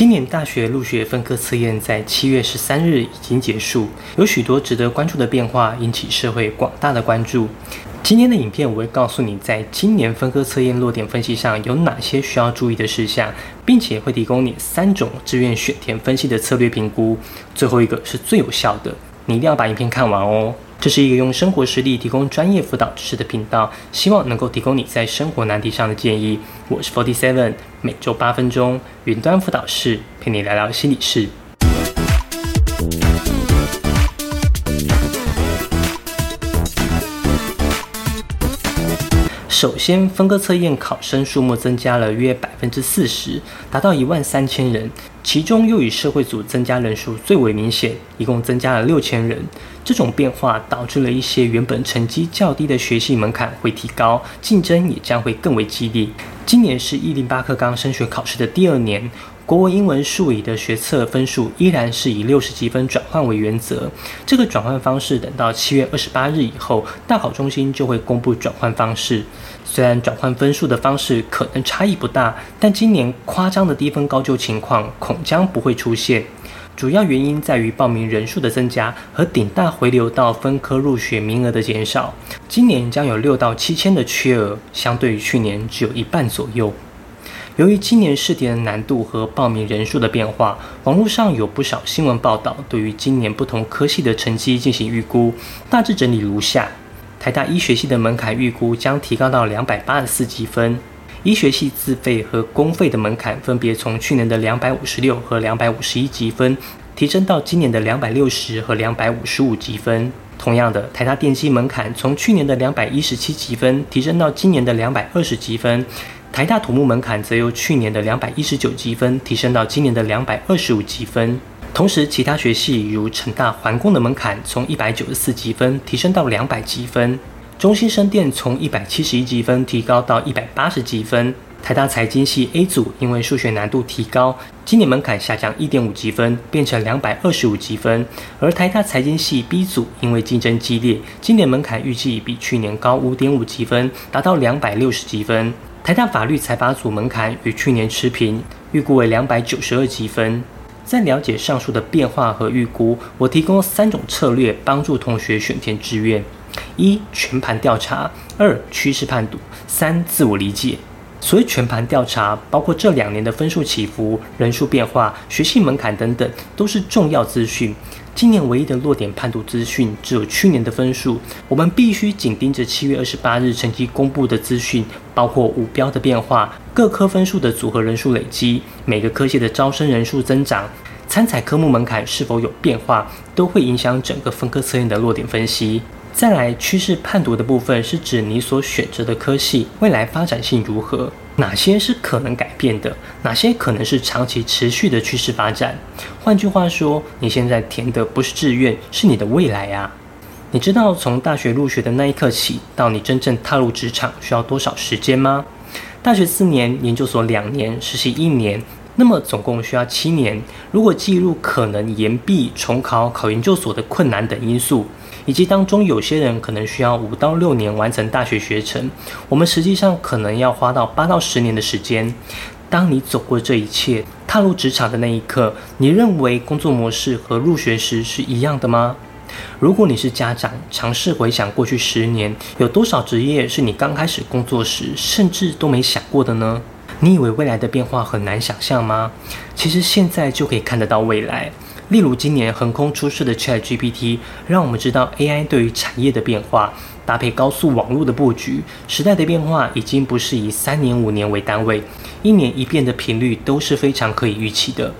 今年大学入学分科测验在七月十三日已经结束，有许多值得关注的变化，引起社会广大的关注。今天的影片我会告诉你，在今年分科测验落点分析上有哪些需要注意的事项，并且会提供你三种志愿选填分析的策略评估。最后一个是最有效的，你一定要把影片看完哦。这是一个用生活实例提供专业辅导知识的频道，希望能够提供你在生活难题上的建议。我是 Forty Seven，每周八分钟云端辅导室陪你聊聊心理事。首先，分割测验考生数目增加了约百分之四十，达到一万三千人。其中又以社会组增加人数最为明显，一共增加了六千人。这种变化导致了一些原本成绩较低的学习门槛会提高，竞争也将会更为激烈。今年是一零八课纲升学考试的第二年。国文、英文、数理的学测分数依然是以六十积分转换为原则。这个转换方式等到七月二十八日以后，大考中心就会公布转换方式。虽然转换分数的方式可能差异不大，但今年夸张的低分高就情况恐将不会出现。主要原因在于报名人数的增加和顶大回流到分科入学名额的减少。今年将有六到七千的缺额，相对于去年只有一半左右。由于今年试点的难度和报名人数的变化，网络上有不少新闻报道对于今年不同科系的成绩进行预估，大致整理如下：台大医学系的门槛预估将提高到两百八十四积分，医学系自费和公费的门槛分别从去年的两百五十六和两百五十一积分，提升到今年的两百六十和两百五十五积分。同样的，台大电机门槛从去年的两百一十七积分，提升到今年的两百二十积分。台大土木门槛则由去年的两百一十九积分提升到今年的两百二十五积分，同时其他学系如成大环工的门槛从一百九十四积分提升到两百积分，中心生电从一百七十一积分提高到一百八十积分，台大财经系 A 组因为数学难度提高，今年门槛下降一点五积分，变成两百二十五积分，而台大财经系 B 组因为竞争激烈，今年门槛预计比去年高五点五积分，达到两百六十积分。台大法律财法组门槛与去年持平，预估为两百九十二积分。在了解上述的变化和预估，我提供三种策略帮助同学选填志愿：一、全盘调查；二、趋势判读；三、自我理解。所谓全盘调查，包括这两年的分数起伏、人数变化、学习门槛等等，都是重要资讯。今年唯一的落点判读资讯只有去年的分数，我们必须紧盯着七月二十八日成绩公布的资讯，包括五标的变化、各科分数的组合人数累积、每个科系的招生人数增长、参采科目门槛是否有变化，都会影响整个分科测验的落点分析。再来，趋势判读的部分是指你所选择的科系未来发展性如何。哪些是可能改变的？哪些可能是长期持续的趋势发展？换句话说，你现在填的不是志愿，是你的未来啊！你知道从大学入学的那一刻起，到你真正踏入职场需要多少时间吗？大学四年，研究所两年，实习一年，那么总共需要七年。如果计入可能延毕、重考、考研究所的困难等因素。以及当中有些人可能需要五到六年完成大学学程，我们实际上可能要花到八到十年的时间。当你走过这一切，踏入职场的那一刻，你认为工作模式和入学时是一样的吗？如果你是家长，尝试回想过去十年，有多少职业是你刚开始工作时甚至都没想过的呢？你以为未来的变化很难想象吗？其实现在就可以看得到未来。例如，今年横空出世的 ChatGPT，让我们知道 AI 对于产业的变化，搭配高速网络的布局，时代的变化已经不是以三年、五年为单位，一年一变的频率都是非常可以预期的。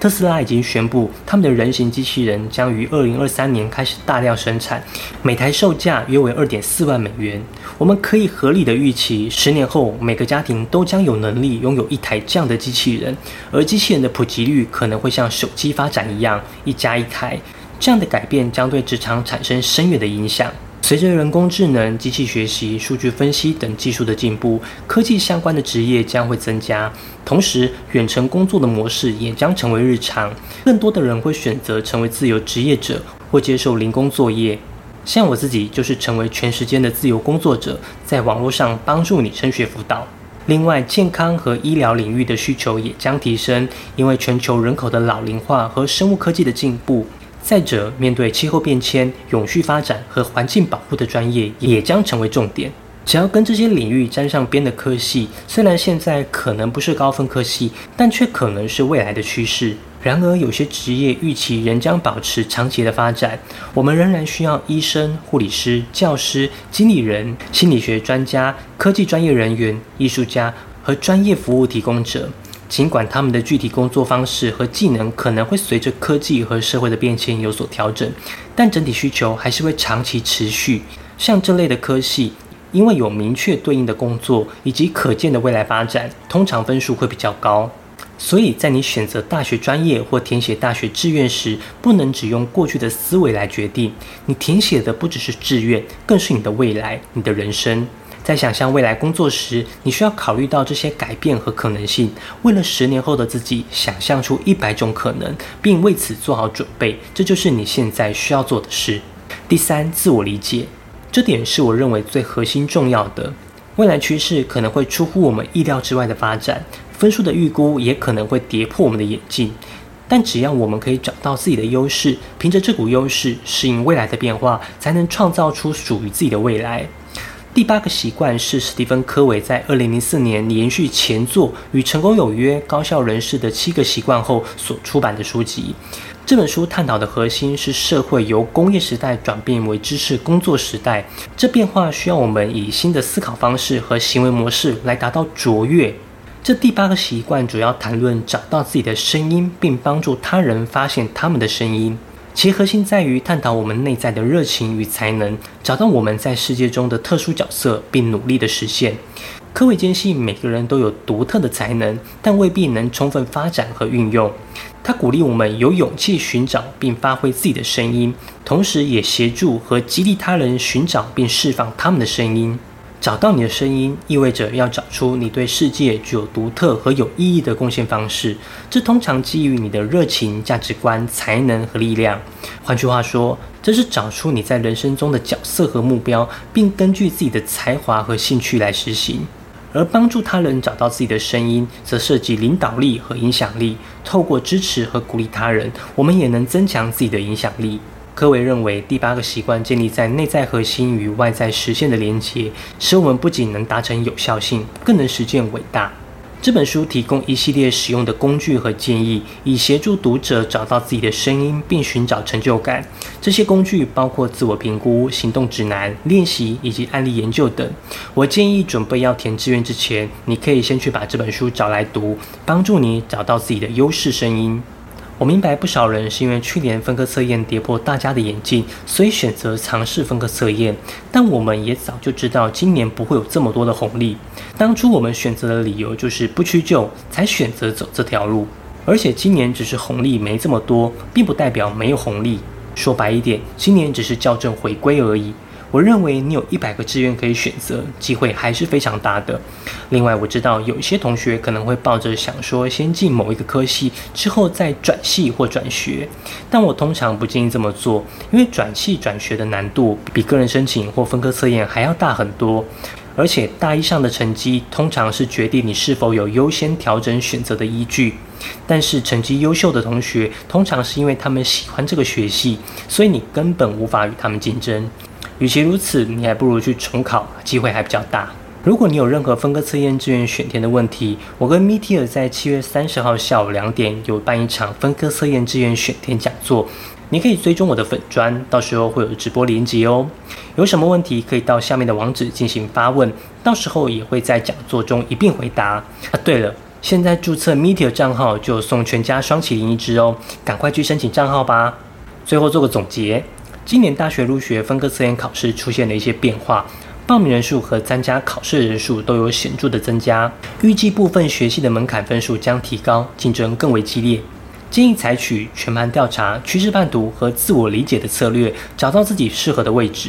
特斯拉已经宣布，他们的人形机器人将于二零二三年开始大量生产，每台售价约为二点四万美元。我们可以合理的预期，十年后每个家庭都将有能力拥有一台这样的机器人，而机器人的普及率可能会像手机发展一样，一家一台。这样的改变将对职场产生深远的影响。随着人工智能、机器学习、数据分析等技术的进步，科技相关的职业将会增加。同时，远程工作的模式也将成为日常。更多的人会选择成为自由职业者，或接受零工作业。像我自己就是成为全时间的自由工作者，在网络上帮助你升学辅导。另外，健康和医疗领域的需求也将提升，因为全球人口的老龄化和生物科技的进步。再者，面对气候变迁、永续发展和环境保护的专业也将成为重点。只要跟这些领域沾上边的科系，虽然现在可能不是高分科系，但却可能是未来的趋势。然而，有些职业预期仍将保持长期的发展。我们仍然需要医生、护理师、教师、经理人、心理学专家、科技专业人员、艺术家和专业服务提供者。尽管他们的具体工作方式和技能可能会随着科技和社会的变迁有所调整，但整体需求还是会长期持续。像这类的科系，因为有明确对应的工作以及可见的未来发展，通常分数会比较高。所以在你选择大学专业或填写大学志愿时，不能只用过去的思维来决定。你填写的不只是志愿，更是你的未来，你的人生。在想象未来工作时，你需要考虑到这些改变和可能性。为了十年后的自己，想象出一百种可能，并为此做好准备，这就是你现在需要做的事。第三，自我理解，这点是我认为最核心重要的。未来趋势可能会出乎我们意料之外的发展，分数的预估也可能会跌破我们的眼镜。但只要我们可以找到自己的优势，凭着这股优势适应未来的变化，才能创造出属于自己的未来。第八个习惯是史蒂芬·科维在二零零四年连续前作《与成功有约：高效人士的七个习惯》后所出版的书籍。这本书探讨的核心是社会由工业时代转变为知识工作时代，这变化需要我们以新的思考方式和行为模式来达到卓越。这第八个习惯主要谈论找到自己的声音，并帮助他人发现他们的声音。其核心在于探讨我们内在的热情与才能，找到我们在世界中的特殊角色，并努力的实现。科伟坚信每个人都有独特的才能，但未必能充分发展和运用。他鼓励我们有勇气寻找并发挥自己的声音，同时也协助和激励他人寻找并释放他们的声音。找到你的声音，意味着要找出你对世界具有独特和有意义的贡献方式。这通常基于你的热情、价值观、才能和力量。换句话说，这是找出你在人生中的角色和目标，并根据自己的才华和兴趣来实行。而帮助他人找到自己的声音，则涉及领导力和影响力。透过支持和鼓励他人，我们也能增强自己的影响力。科维认为，第八个习惯建立在内在核心与外在实现的连结，使我们不仅能达成有效性，更能实现伟大。这本书提供一系列使用的工具和建议，以协助读者找到自己的声音并寻找成就感。这些工具包括自我评估、行动指南、练习以及案例研究等。我建议准备要填志愿之前，你可以先去把这本书找来读，帮助你找到自己的优势声音。我明白不少人是因为去年分科测验跌破大家的眼镜，所以选择尝试分科测验。但我们也早就知道今年不会有这么多的红利。当初我们选择的理由就是不屈就，才选择走这条路。而且今年只是红利没这么多，并不代表没有红利。说白一点，今年只是校正回归而已。我认为你有一百个志愿可以选择，机会还是非常大的。另外，我知道有些同学可能会抱着想说先进某一个科系，之后再转系或转学，但我通常不建议这么做，因为转系转学的难度比个人申请或分科测验还要大很多，而且大一上的成绩通常是决定你是否有优先调整选择的依据。但是成绩优秀的同学，通常是因为他们喜欢这个学系，所以你根本无法与他们竞争。与其如此，你还不如去重考，机会还比较大。如果你有任何分科测验志愿选填的问题，我跟米蒂尔在七月三十号下午两点有办一场分科测验志愿选填讲座，你可以追踪我的粉砖，到时候会有直播连接哦。有什么问题可以到下面的网址进行发问，到时候也会在讲座中一并回答。啊，对了，现在注册米蒂尔账号就送全家双麒麟一只哦，赶快去申请账号吧。最后做个总结。今年大学入学分科测验考试出现了一些变化，报名人数和参加考试人数都有显著的增加。预计部分学系的门槛分数将提高，竞争更为激烈。建议采取全盘调查、趋势判读和自我理解的策略，找到自己适合的位置。